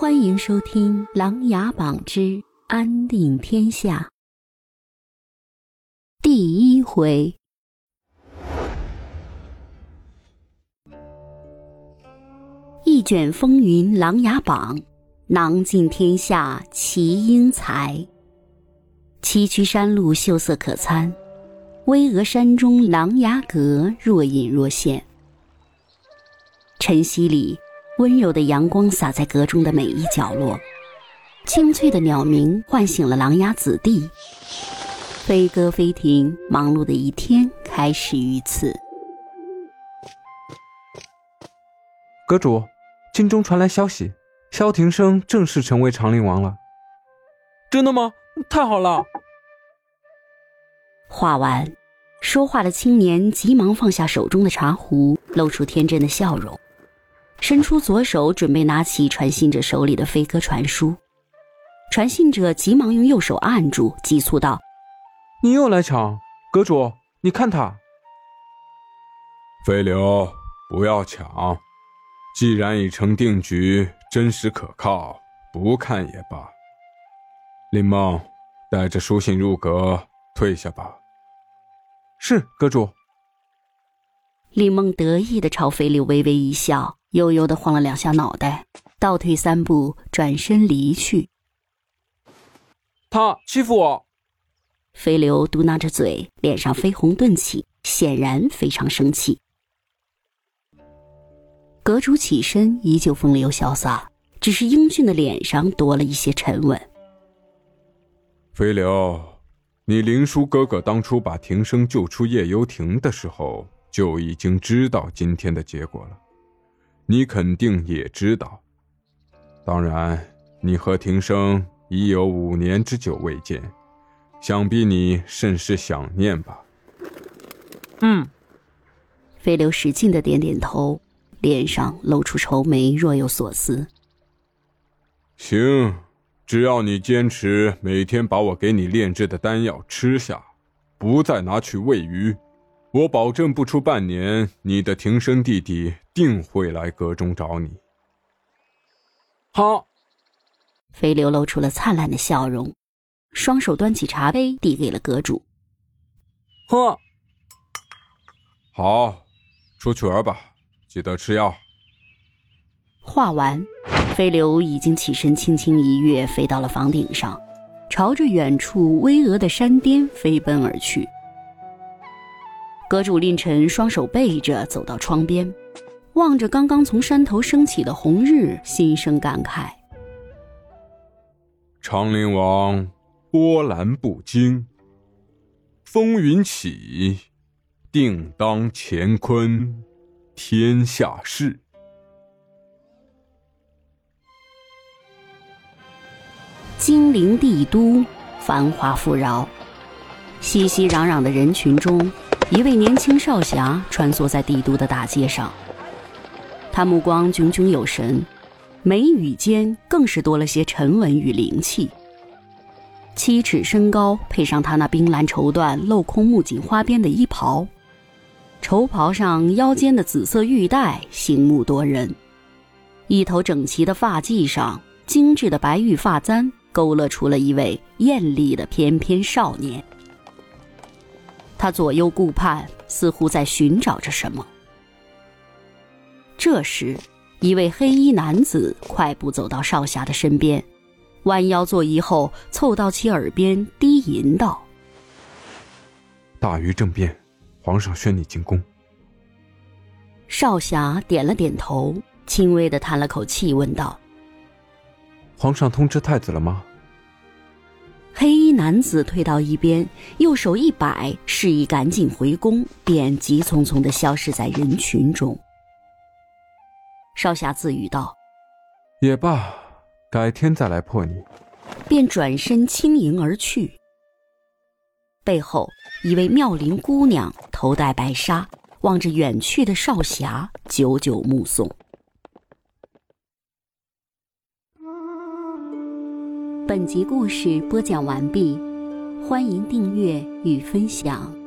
欢迎收听《琅琊榜之安定天下》第一回。一卷风云琅琊榜，囊尽天下奇英才。崎岖山路秀色可餐，巍峨山中琅琊阁若隐若现。晨曦里。温柔的阳光洒在阁中的每一角落，清脆的鸟鸣唤醒了琅琊子弟。飞鸽飞停，忙碌的一天开始于此。阁主，京中传来消息，萧庭生正式成为长陵王了。真的吗？太好了！话完，说话的青年急忙放下手中的茶壶，露出天真的笑容。伸出左手，准备拿起传信者手里的飞鸽传书。传信者急忙用右手按住，急促道：“你又来抢，阁主，你看他。”飞流，不要抢。既然已成定局，真实可靠，不看也罢。林梦，带着书信入阁，退下吧。是，阁主。林梦得意的朝飞流微微一笑。悠悠的晃了两下脑袋，倒退三步，转身离去。他欺负我！飞流嘟囔着嘴，脸上绯红顿起，显然非常生气。阁主起身，依旧风流潇洒，只是英俊的脸上多了一些沉稳。飞流，你林叔哥哥当初把庭生救出夜游亭的时候，就已经知道今天的结果了。你肯定也知道，当然，你和庭生已有五年之久未见，想必你甚是想念吧？嗯。飞流使劲的点点头，脸上露出愁眉，若有所思。行，只要你坚持每天把我给你炼制的丹药吃下，不再拿去喂鱼。我保证，不出半年，你的庭生弟弟定会来阁中找你。好，飞流露出了灿烂的笑容，双手端起茶杯递给了阁主。喝。好，出去玩吧，记得吃药。话完，飞流已经起身，轻轻一跃，飞到了房顶上，朝着远处巍峨的山巅飞奔而去。阁主令臣双手背着走到窗边，望着刚刚从山头升起的红日，心生感慨：长陵王波澜不惊，风云起，定当乾坤天下事。金陵帝都，繁华富饶，熙熙攘攘的人群中。一位年轻少侠穿梭在帝都的大街上，他目光炯炯有神，眉宇间更是多了些沉稳与灵气。七尺身高，配上他那冰蓝绸缎、镂空木槿花边的衣袍，绸袍上腰间的紫色玉带醒目夺人，一头整齐的发髻上精致的白玉发簪，勾勒出了一位艳丽的翩翩少年。他左右顾盼，似乎在寻找着什么。这时，一位黑衣男子快步走到少侠的身边，弯腰作揖后，凑到其耳边低吟道：“大鱼政变，皇上宣你进宫。”少侠点了点头，轻微的叹了口气，问道：“皇上通知太子了吗？”黑衣男子退到一边，右手一摆，示意赶紧回宫，便急匆匆的消失在人群中。少侠自语道：“也罢，改天再来破你。”便转身轻盈而去。背后，一位妙龄姑娘头戴白纱，望着远去的少侠，久久目送。本集故事播讲完毕，欢迎订阅与分享。